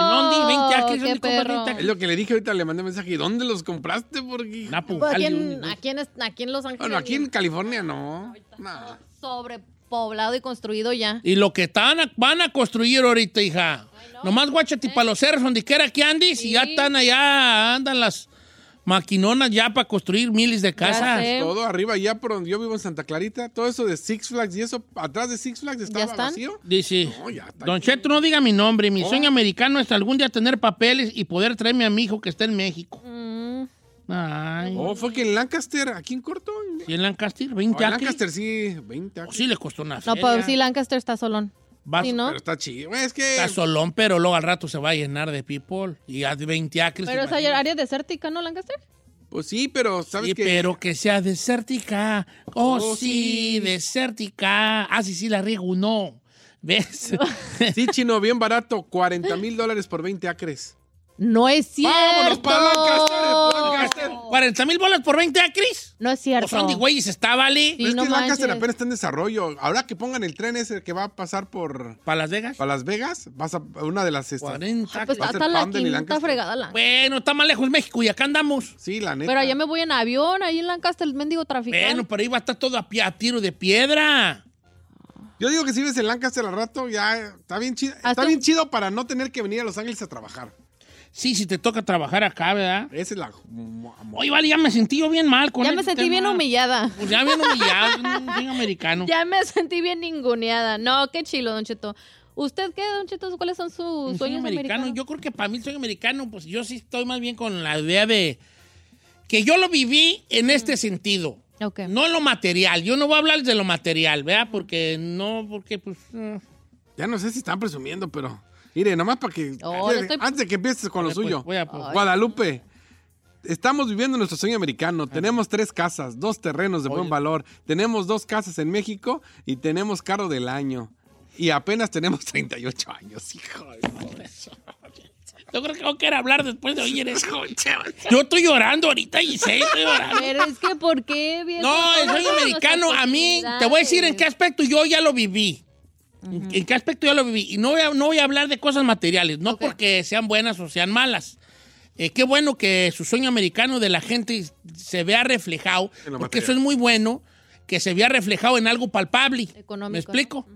¿En dónde? 20 acres, ¡Qué ¿dónde compras perro! 20 Es lo que le dije ahorita, le mandé mensaje. ¿Y dónde los compraste? Porque... En, ¿dónde? aquí, en, aquí en Los Ángeles. Bueno, aquí en California no. No. Sobrepoblado y construido ya. Y lo que están a- van a construir ahorita, hija. Nomás guáchate para los cerros, donde quiera que andes, y ya están allá, andan las maquinonas ya para construir miles de casas. Todo arriba, ya por donde yo vivo en Santa Clarita, todo eso de Six Flags y eso, atrás de Six Flags estaba están? vacío. Dice, No, ya está Don aquí. Cheto, no diga mi nombre. Mi Oh. sueño americano es algún día tener papeles y poder traerme a mi hijo que está en México. Mm, Ay, Oh, fue que en Lancaster, aquí en corto. ¿y en Lancaster? Oh, ¿20 en acres? Lancaster sí, 20 acres. Sí le costó una no, feria. pero sí, Lancaster está solón. Sí, ¿no? Pero está chido. Es que. Está solón, pero luego al rato se va a llenar de people. Y a 20 acres. Pero ¿te esa imaginas? área desértica, ¿no, Lancaster? Pues sí, pero ¿sabes Sí, qué? pero que sea desértica. Oh, Oh, sí, sí. desértica. Ah, sí, sí, la riego, no. ¿Ves? Sí, chino, bien barato. 40 mil dólares por 20 acres. No es cierto. Vámonos para Lancaster, Lancaster. 40 mil bolas por 20 acres. No es cierto. son de güeyes, está, vale. Sí, es no que Lancaster apenas está en desarrollo. Ahora que pongan el tren ese que va a pasar por ¿Para Las Vegas? para Las Vegas, vas a una de las estas. 40 Pues a hasta la quinta fregada la. Bueno, está más lejos México y acá andamos. Sí, la neta. Pero allá me voy en avión, ahí en Lancaster, el mendigo traficante. Bueno, pero ahí va a estar todo a, pie- a tiro de piedra. Yo digo que si ves en Lancaster al rato, ya está bien chido. Está Hasta- bien chido para no tener que venir a Los Ángeles a trabajar. Sí, si te toca trabajar acá, ¿verdad? Esa es la. Oye, vale, ya me sentí yo bien mal con ya me sentí tema. bien humillada. Pues ya bien humillado, un bien americano. Ya me sentí bien ninguneada. No, qué chilo, Don Cheto. ¿Usted qué, Don Cheto? ¿Cuáles son sus Un sueño sueños americano. americanos? Yo creo que para mí el sueño americano, pues yo sí estoy más bien con la idea de que yo lo viví en este sentido. Ok. No en lo material. Yo no voy a hablar de lo material, ¿verdad? Porque no, porque pues... eh, Ya no sé si están presumiendo, pero. Mire, nomás para que. Oh, antes, le estoy- antes de que empieces con lo pues, suyo. voy a- pues, Guadalupe. Estamos viviendo nuestro sueño americano. Tenemos tres casas, dos terrenos de buen valor. Tenemos dos casas en México y tenemos carro del año. Y apenas tenemos 38 años, hijo de Yo creo que no quiero hablar después de oír eso. Yo estoy llorando ahorita y sé, estoy llorando. Pero es que, ¿por qué? viejo? No, el sueño americano, a mí, te voy a decir en qué aspecto yo ya lo viví. ¿En qué aspecto yo lo viví? Y no voy a, no voy a hablar de cosas materiales, no Ok. porque sean buenas o sean malas. Eh, qué bueno que su sueño americano de la gente se vea reflejado, porque material. eso es muy bueno, que se vea reflejado en algo palpable. Económico, ¿Me ¿no? explico?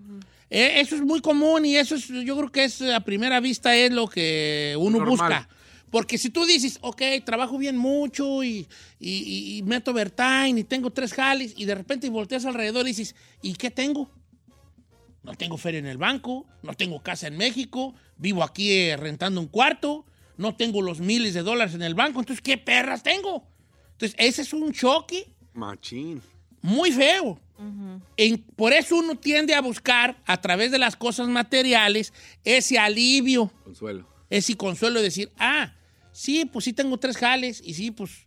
Eh, eso es muy común y eso es, yo creo que es a primera vista es lo que uno Normal. busca. Porque si tú dices, ok, trabajo bien mucho y, y, meto overtime y tengo tres jales y de repente volteas alrededor y dices, ¿y qué tengo? No tengo feria en el banco, no tengo casa en México, vivo aquí eh, rentando un cuarto, no tengo los miles de dólares en el banco, entonces, ¿qué perras tengo? Entonces, ese es un choque Machín. muy feo. En- por eso uno tiende a buscar a través de las cosas materiales ese alivio, Consuelo. ese consuelo de decir, ah, sí, pues sí tengo tres jales y sí, pues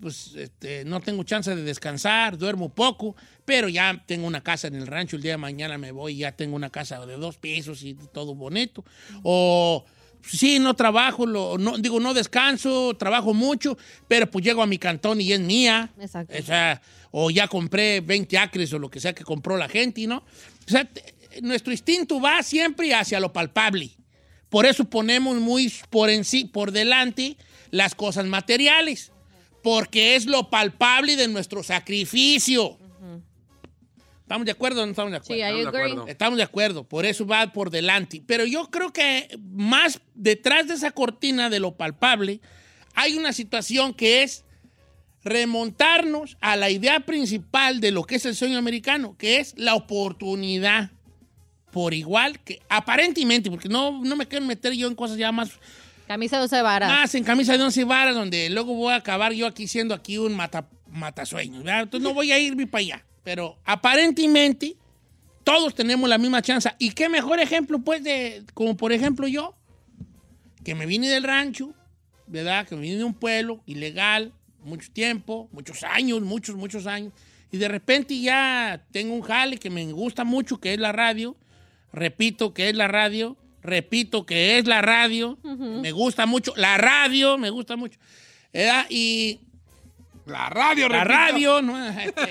pues este, no tengo chance de descansar, duermo poco, pero ya tengo una casa en el rancho, el día de mañana me voy y ya tengo una casa de dos pisos y todo bonito. O sí, no trabajo, lo- no, digo, no descanso, trabajo mucho, pero pues llego a mi cantón y es mía. Exacto. O sea, o ya compré 20 acres o lo que sea que compró la gente, ¿no? O sea, nuestro instinto va siempre hacia lo palpable. Por eso ponemos muy por, en sí, por delante las cosas materiales, porque es lo palpable de nuestro sacrificio. ¿Estamos de acuerdo o no estamos de acuerdo? Sí, Estamos de acuerdo. Estamos de acuerdo, por eso va por delante. Pero yo creo que más detrás de esa cortina de lo palpable hay una situación que es remontarnos a la idea principal de lo que es el sueño americano, que es la oportunidad por igual que aparentemente, porque no, no me quiero meter yo en cosas ya más Camisa de 12 varas. más en camisa de once varas, donde luego voy a acabar yo aquí siendo aquí un mata, matasueños. ¿verdad? Entonces no voy a irme para allá. Pero aparentemente todos tenemos la misma chance. ¿Y qué mejor ejemplo, pues, de, como por ejemplo yo, que me vine del rancho, ¿verdad? Que me vine de un pueblo ilegal, mucho tiempo, muchos años, muchos, muchos años. Y de repente ya tengo un jale que me gusta mucho, que es la radio. Repito que es la radio. Repito que es la radio. Me gusta mucho. La radio me gusta mucho. Y La radio, la repito. radio, ¿no? Este,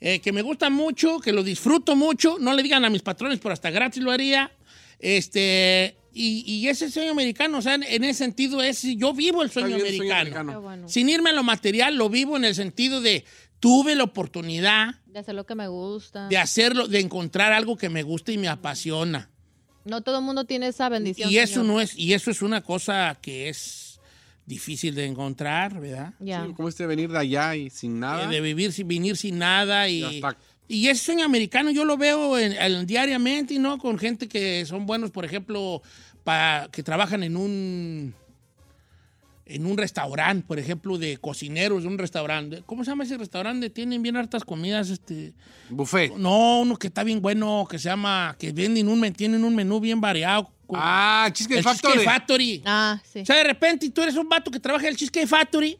eh, que me gusta mucho, que lo disfruto mucho. No le digan a mis patrones, pero hasta gratis lo haría. Este, y, y ese sueño americano, o sea, en, en ese sentido es, yo vivo el sueño americano. bueno. Sin irme a lo material, lo vivo en el sentido de tuve la oportunidad De hacer lo que me gusta. de hacerlo, de encontrar algo que me gusta y me apasiona. No todo el mundo tiene esa bendición. Y eso señor. no es, y eso es una cosa que es difícil de encontrar, ¿verdad? Ya. Sí, ¿Cómo este venir de allá y sin nada? Eh, de vivir sin venir sin nada y, Y hasta- y ese sueño americano yo lo veo en- en- diariamente, ¿no? Con gente que son buenos, por ejemplo, pa- que trabajan en un en un restaurante, por ejemplo, de cocineros de un restaurante. ¿Cómo se llama ese restaurante? Tienen bien hartas comidas, este. Buffet. No, uno que está bien bueno, que se llama, que venden un, tienen un menú bien variado. con- Ah, Cheesecake Factory. Cheesecake Factory. Ah, sí. O sea, de repente tú eres un vato que trabaja en el Cheesecake Factory.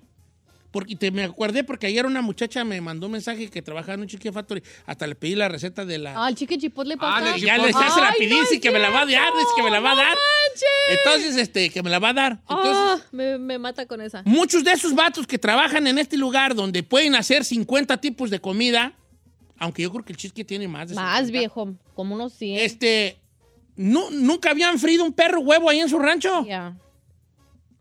Porque te me acordé porque ayer una muchacha me mandó un mensaje que trabajaba en un Cheesecake Factory. Hasta le pedí la receta de la. Ah, el chicken chipotle Ah, pasta. del ya le ya se la pedí, no es que me la va a dar, que me la va a No dar. manches. Entonces, este, que me la va a dar. Entonces, Ah, me, me mata con esa. muchos de esos vatos que trabajan en este lugar donde pueden hacer 50 tipos de comida, aunque yo creo que el cheesecake tiene más de Más 50, viejo, como unos 100. Este, nu- nunca habían frido un perro huevo ahí en su rancho. Ya.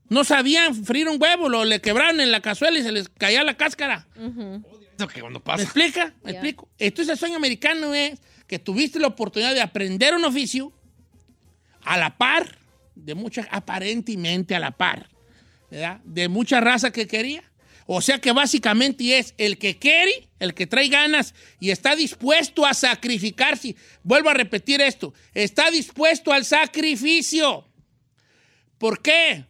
No sabían freír un huevo, lo le quebraron en la cazuela y se les caía la cáscara. Ujú. Eso que cuando ¿Me pasa. explica? ¿Me Ya. explico? Entonces el sueño americano es que tuviste la oportunidad de aprender un oficio a la par de mucha, aparentemente a la par, ¿verdad? De mucha raza que quería. O sea que básicamente es el que quiere, el que trae ganas y está dispuesto a sacrificarse. Vuelvo a repetir esto, está dispuesto al sacrificio. ¿Por qué?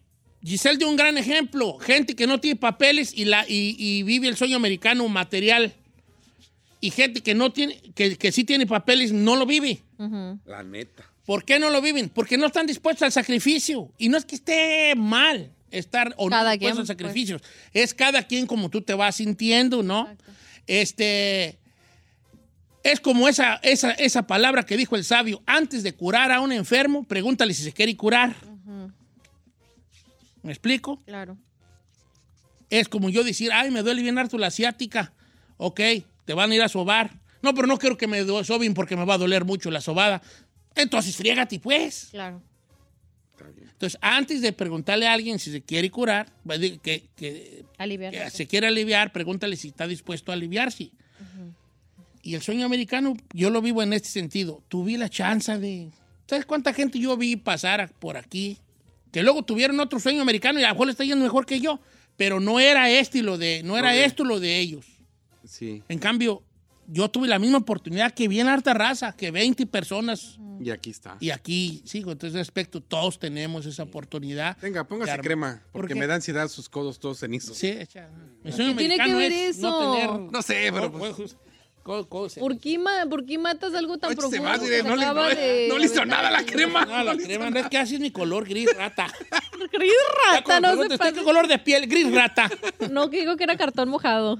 Giselle dio un gran ejemplo. Gente que no tiene papeles y, la, y, y vive el sueño americano material. Y gente que, no tiene, que, que sí tiene papeles no lo vive. La neta. ¿Por qué no lo viven? Porque no están dispuestos al sacrificio. Y no es que esté mal estar o Cada no dispuesto quien, a pues. sacrificios. Es cada quien como tú te vas sintiendo, ¿no? Este. Es como esa, esa, esa palabra que dijo el sabio. Antes de curar a un enfermo, pregúntale si se quiere curar. ¿Me explico? Claro. Es como yo decir, ay, me duele bien harto la asiática. Ok, te van a ir a sobar. No, pero no quiero que me soben porque me va a doler mucho la sobada. Entonces, friégate, pues. Claro. Entonces, antes de preguntarle a alguien si se quiere curar, decir que, que- que se quiere aliviar, pregúntale si está dispuesto a aliviarse. Y el sueño americano, yo lo vivo en este sentido. Tuve la chance de... ¿Sabes cuánta gente yo vi pasar por aquí? Que luego tuvieron otro sueño americano y a lo mejor le está yendo mejor que yo. Pero no era este lo de... No era esto lo de ellos. Sí. En cambio, yo tuve la misma oportunidad que bien harta raza, que 20 personas. Y aquí está. Y aquí, sí, con todo ese aspecto, todos tenemos esa oportunidad. Venga, póngase crema, ¿Por porque me da ansiedad sus codos todos cenizos. Sí, echa. Mi sueño ¿Qué tiene que ver es eso? No tener. No sé, pero pues, se- ¿Por qué, ma- por qué matas algo tan Oye, se profundo? va, que mire, se no, le, no- de no le hizo aventar nada la crema. No, la crema, no es que así es mi color gris rata. Gris rata, no se ¿usted pasa. ¿Qué color de piel? Gris rata. No, que digo que era cartón mojado.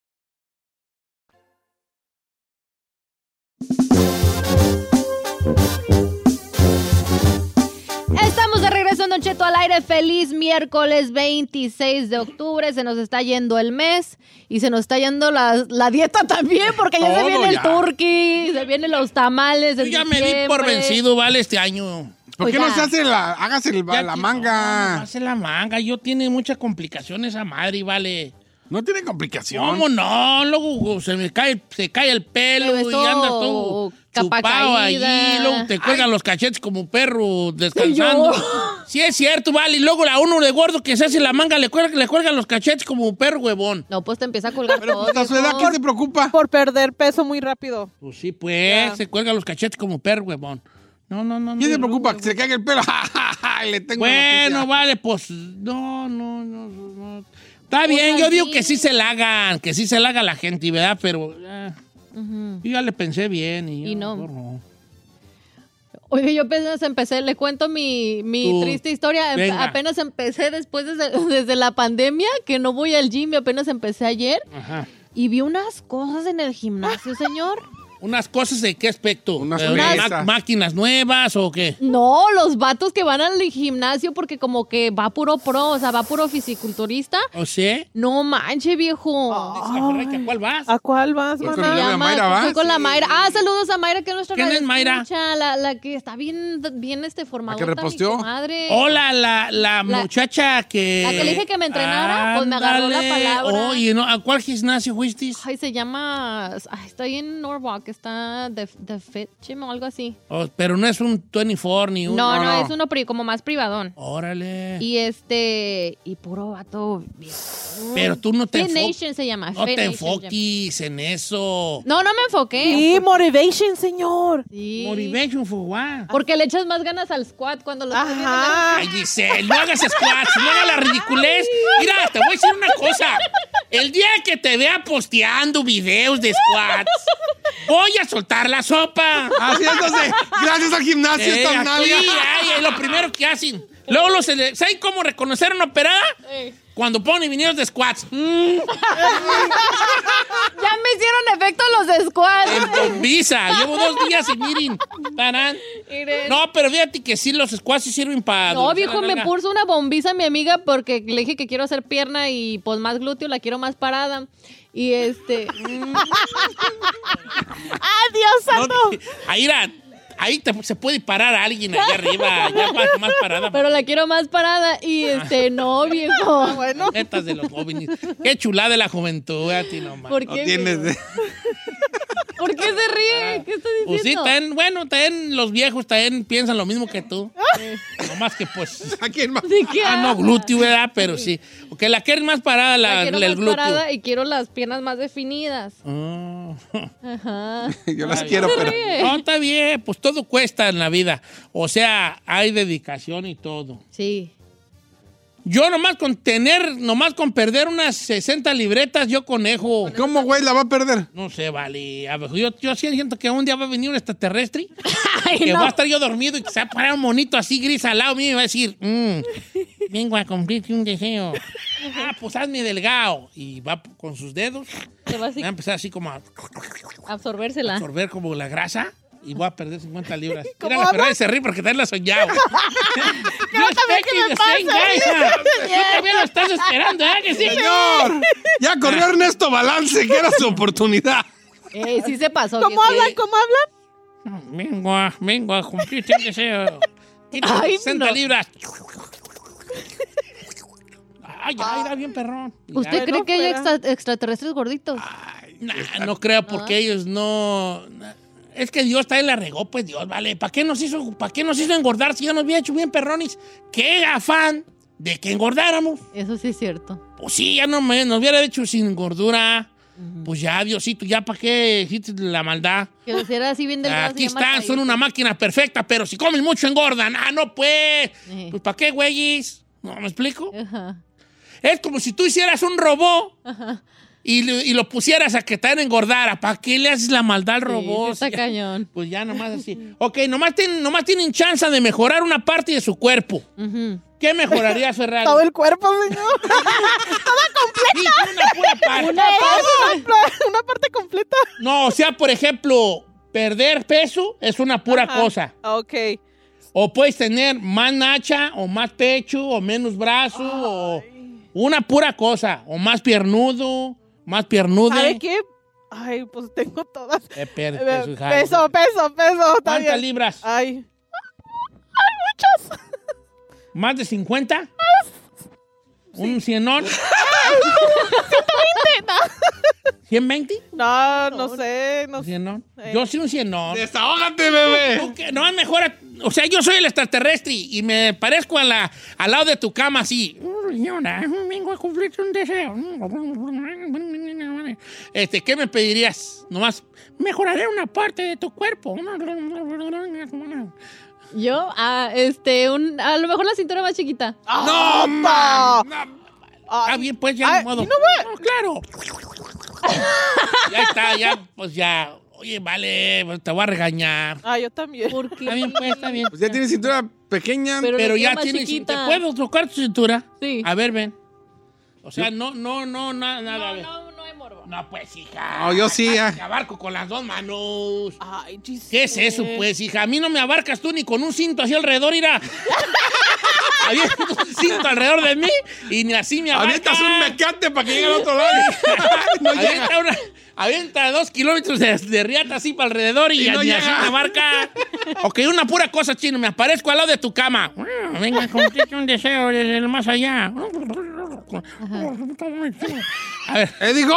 Don Cheto al aire. Feliz miércoles 26 de octubre. Se nos está yendo el mes y se nos está yendo la, la dieta también porque ya se viene el turkey, se vienen los tamales. Yo ya me di por vencido, vale, este año. ¿Por qué Oiga. no se hace la, hágase el- la que- No, manga? no hace la manga. Yo tiene muchas complicaciones esa madre, vale. No tiene complicación. ¿Cómo no? Luego se me cae, se cae el pelo Te y andas todo todo chupado allí. Luego te cuelgan los cachetes como perro descansando. Sí es cierto, vale. Y luego a uno de gordo que se hace la manga le cuelgan, le cuelgan los cachetes como perro huevón. No, pues te empieza a colgar Pero todo. pues, a su edad. ¿quién se preocupa? Por perder peso muy rápido. Pues sí, pues, Ya. se cuelgan los cachetes como perro huevón. No, no, no. ¿Quién no, se preocupa? Que se caiga el pelo. Le tengo Bueno, vale, pues no, no, no, no. Está bien, yo digo que sí se la hagan, que sí se la haga la gente, ¿verdad? Pero yo ya le pensé bien y, Y ya, no. no. Oye, yo apenas empecé, le cuento mi, mi Tú. triste historia. Venga. Apenas empecé después desde, desde la pandemia, que no voy al gym apenas empecé ayer. Ajá. Y vi unas cosas en el gimnasio, señor. ¿Unas cosas de qué aspecto? Unas Eh, ¿Máquinas nuevas o qué? No, los vatos que van al gimnasio porque como que va puro pro, o sea, va puro fisiculturista. ¿O sí? No manche, viejo. Que ¿a cuál vas? ¿A cuál vas, Pues con la Mayra, ¿va? fui con la. Mayra. Ah, saludos a Mayra, que es nuestra ¿Quién es Mayra? escucha, La, la que está bien, bien este formadora. ¿La que reposteó? Madre. Hola, la, la, La- muchacha que... la que le dije que me entrenara, pues me agarró la palabra. Oye, ¿no? ¿a cuál gimnasio fuiste? Ay, se llama. Ay, está ahí en Norwalk, está The, The Fit Gym o algo así. Oh, pero no es un 24 ni un... No, no, no. es uno pri- como más privadón. Órale. Y este. Y puro vato. Pero tú no te Fit Nation se llama. No Fit te Nation enfoques en eso. No, no me enfoqué. Sí, motivation, señor. Sí. Motivation for what? Porque le echas más ganas al squat cuando lo. Ajá. Ay, Giselle, no hagas squats, no hagas la ridiculez. Mira, te voy a decir una cosa. El día que te vea posteando videos de squats, voy a soltar la sopa. Así entonces, gracias al gimnasio Eh, esta aquí, ay, es lo primero que hacen. Luego, los, ¿saben cómo reconocer una operada? Eh. Cuando ponen videos de squats. Mm, Ya me hicieron efecto los squats. en Bombisa. Llevo dos días y miren. tarán. No, pero fíjate que sí, los squats sí sirven para... No, viejo, me puso una bombiza mi amiga porque le dije que quiero hacer pierna y pues más glúteo, la quiero más parada. Y este. mm, ¡Adiós, No, santo! ahí era- ahí te- se puede parar a alguien allá arriba, ya más, más parada. pero la quiero más parada. Y este, no, viejo. Bueno. Netas de los jóvenes. Qué chulada de la juventud, a ti nomás. ¿Por No qué? viejo? ¿Por qué se Pues sí, también, bueno, también los viejos también piensan lo mismo que tú. No más que pues... ¿A quién más? ¿De qué Ah, no, glúteo, ¿verdad? Pero sí. Que la quieren más parada, La la, quiero el más glúteo. parada y quiero las piernas más definidas. Ah. Ajá. Yo las Ay, quiero, pero. ríe? No, está bien, pues todo cuesta en la vida. O sea, hay dedicación y todo. Sí. Yo nomás con tener, nomás con perder unas 60 libretas, yo conejo. ¿Cómo, güey, la va a perder? No sé, vale. A ver, yo, yo sí siento que un día va a venir un extraterrestre Ay, que no. va a estar yo dormido y que se va a parar un monito así gris al lado mío y va a decir, "Mm, vengo a cumplirte un deseo. ah, pues hazme delgado. Y va con sus dedos, va va a empezar así como a absorbérsela. absorber como la grasa y voy a perder 50 libras. ¿Cómo Mira, la? Ferrari se ríe porque también la soñado. Yo the same guy, hija. Tú también lo estás esperando, ¿eh? Que sí. Señor, ya corrió Ernesto Balance, que era su oportunidad. Eh, sí se pasó. ¿Cómo hablan? ¿Cómo hablan? Vengo a, vengo a cumplirte un deseo. Quita Ay, 60 no. libras. Ay, ya, era bien perrón. ¿Usted cree no que hay fuera. extra- extraterrestres gorditos? Nah, no creo porque ellos no... Es que Dios también la regó, pues Dios, vale. ¿Para qué nos hizo, para qué nos hizo engordar si ya nos había hecho bien perronis? ¿Qué afán de que engordáramos? Eso sí es cierto. Pues sí, ya no me, nos hubiera hecho sin gordura. Pues ya, Diosito, ya para qué hiciste la maldad. Que los era así bien delgados. Aquí están, son una máquina perfecta, pero si comen mucho engordan. Ah, no, pues. Eh. Pues ¿para qué, güeyes? ¿No me explico? Ajá. Es como si tú hicieras un robot y, lo- y lo pusieras a que te engordara. ¿Para qué le haces la maldad al robot? sí está cañón. Pues ya nomás así. Ok, nomás tienen, nomás tienen chance de mejorar una parte de su cuerpo. ¿Qué mejoraría Ferrari? Todo el cuerpo, señor. Sí, una pura parte. Una parte, una parte completa. No, o sea, por ejemplo, perder peso es una pura Ajá. cosa. Ok. O puedes tener más nacha, o más pecho, o menos brazo, o una pura cosa. O más piernudo, más piernude. ¿Sabe qué? Ay, pues tengo todas. Eh, per- Eh, peso, hija. Peso, peso, peso. ¿Cuántas libras? Ay. ¿Más de 50? ¿Un cienón? ¿120? No, no sé, no ¿Un cienón? Eh. Yo sí un cienón. Desahógate, bebé. ¿Tú qué? No, mejor. O sea, yo soy el extraterrestre y me parezco a la, al lado de tu cama así. Señora, vengo a cumplirte un deseo. Este, ¿qué me pedirías? Nomás, mejoraré una parte de tu cuerpo. Yo, ah, este, un, a lo mejor la cintura más chiquita. ¡No, ma! Ah, bien, pues ya, Ay, de modo. what? No, claro. ya está, ya, pues ya. Oye, vale, pues te voy a regañar. Ah, yo también. ¿Por qué? Está bien, pues, está bien. Pues ya tiene cintura pequeña. Pero- Pero ya más tienes. ¿Te puedo tocar tu cintura? Sí. A ver, ven. O sea, no, no, no, na- nada. a ver. No, no hay morbo. No, pues, hija. No, yo sí, ya. Te abarco con las dos manos. Ay, Giselle. ¿Qué es eso, pues, hija? A mí no me abarcas tú ni con un cinto así alrededor, mira. Había un cinto alrededor de mí y ni así me abarcas. Avientas un mecate para que llegue al otro lado. no llega. una, avienta dos kilómetros de, de riata así para alrededor y, Y no llega. me abarca. ok, una pura cosa, chino. Me aparezco al lado de tu cama. Venga, cumplirte un deseo desde el más allá. A ver, ¿Eh, digo?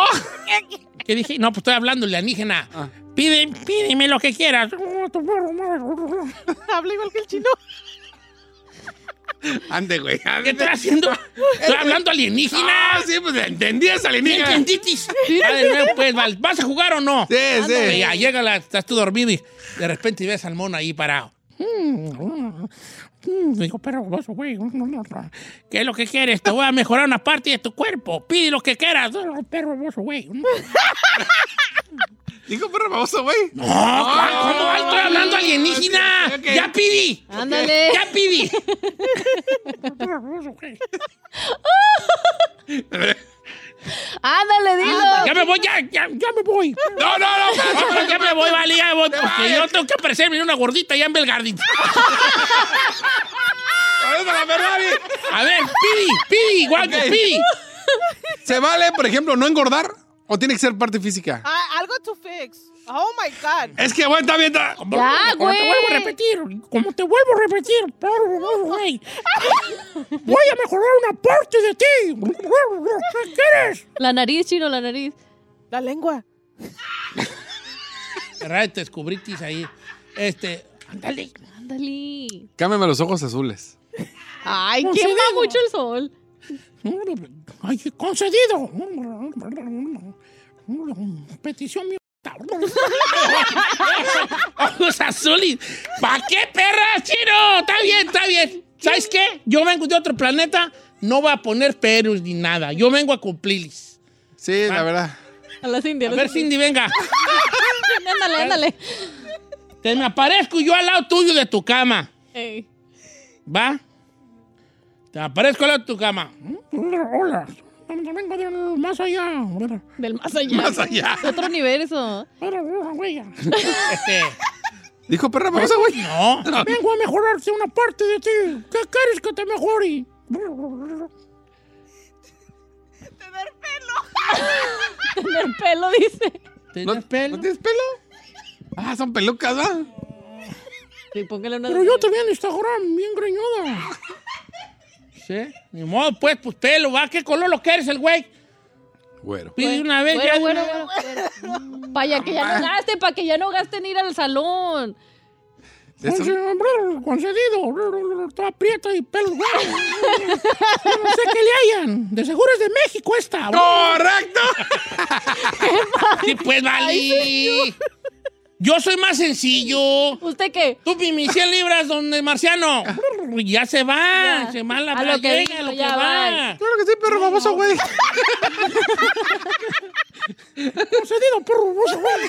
¿qué dije? No, pues estoy hablando alienígena. Ah. Pide, pídeme lo que quieras. Habla igual que el chino. Ande, güey. ¿Qué estoy haciendo? Estoy hablando alienígena. Ah, sí, pues entendías, ¿Me alienígena. entenditis? Pues, ¿vas a jugar o no? Sí, sí. Ya llega, la, estás tú dormido y de repente ves al mono ahí parado. Mm, Digo, perro güey. ¿Qué es lo que quieres? Te voy a mejorar una parte de tu cuerpo. Pide lo que quieras. Perro güey. Digo, perro baboso, güey. No, ¿cómo va? Estoy hablando alienígena. Ok, ok. Ya pidi. Ándale. Ya pidi. Ándale, dilo. Ya me voy, ya, ya, ya me voy. No, no, no. No, ya me voy, vale, ya me voy, porque yo tengo que aparecerme una gordita ya en Belgardín. ¡Ahorita la Ferrari! A ver, pidi, pidi, guapo, Ok. pidi. ¿Se vale, por ejemplo, no engordar o tiene que ser parte física? Ah, algo to fix. Oh my God. Es que, güey, está bien. Como, Ya, como te güey. vuelvo a repetir, como te vuelvo a repetir, perro, güey. Voy a mejorar una parte de ti. ¿Qué quieres? La nariz, chino, la nariz. La lengua. Te descubritis ahí. Este, ándale. Ándale. Cámbiame los ojos azules. Ay, Concedido. quema mucho el sol. Ay, concedido. Petición mi. Ojos azules. ¿Para qué, perra, chino? Está bien, está bien. ¿Sabes qué? Yo vengo de otro planeta, no voy a poner peros ni nada. Yo vengo a cumplirles. Sí, la verdad. A la Cindy. A ver, Cindy, venga. Ándale, ándale. Te me aparezco yo al lado tuyo de tu cama. Ey. ¿Va? Te aparezco de tu cama. Hola. Vengo del más allá. Del más allá. Más allá. De otro universo. Este, Dijo perra babosa, güey. no. Vengo a mejorarte una parte de ti. ¿Qué quieres que te mejore? Tener pelo, dice. ¿Tienes ¿No, pelo? ¿No tienes pelo? Ah, son pelucas, ¿va? Sí, póngale una. Pero yo en Instagram, bien greñuda. ¿Sí? Ni modo, pues, pues pelo, ¿va? ¿Qué color lo quieres el güey? Güero. Pide una vez ya. Vaya, que ya no gaste, para que ya no gasten ir al salón. Eso- Conce- Concedido. Toda prieta y pelos. Yo no sé qué le hayan. De seguro es de México esta. ¡Correcto! Sí, pues, vale. Yo soy más sencillo. ¿Usted qué? Tú, mi mis 100 libras, donde Marciano. Ya se va. Ya. Se va la A lo que llega, dijo, a lo que ya va. va. Claro que sí, perro baboso, güey. Concedido, perro, hermoso, güey.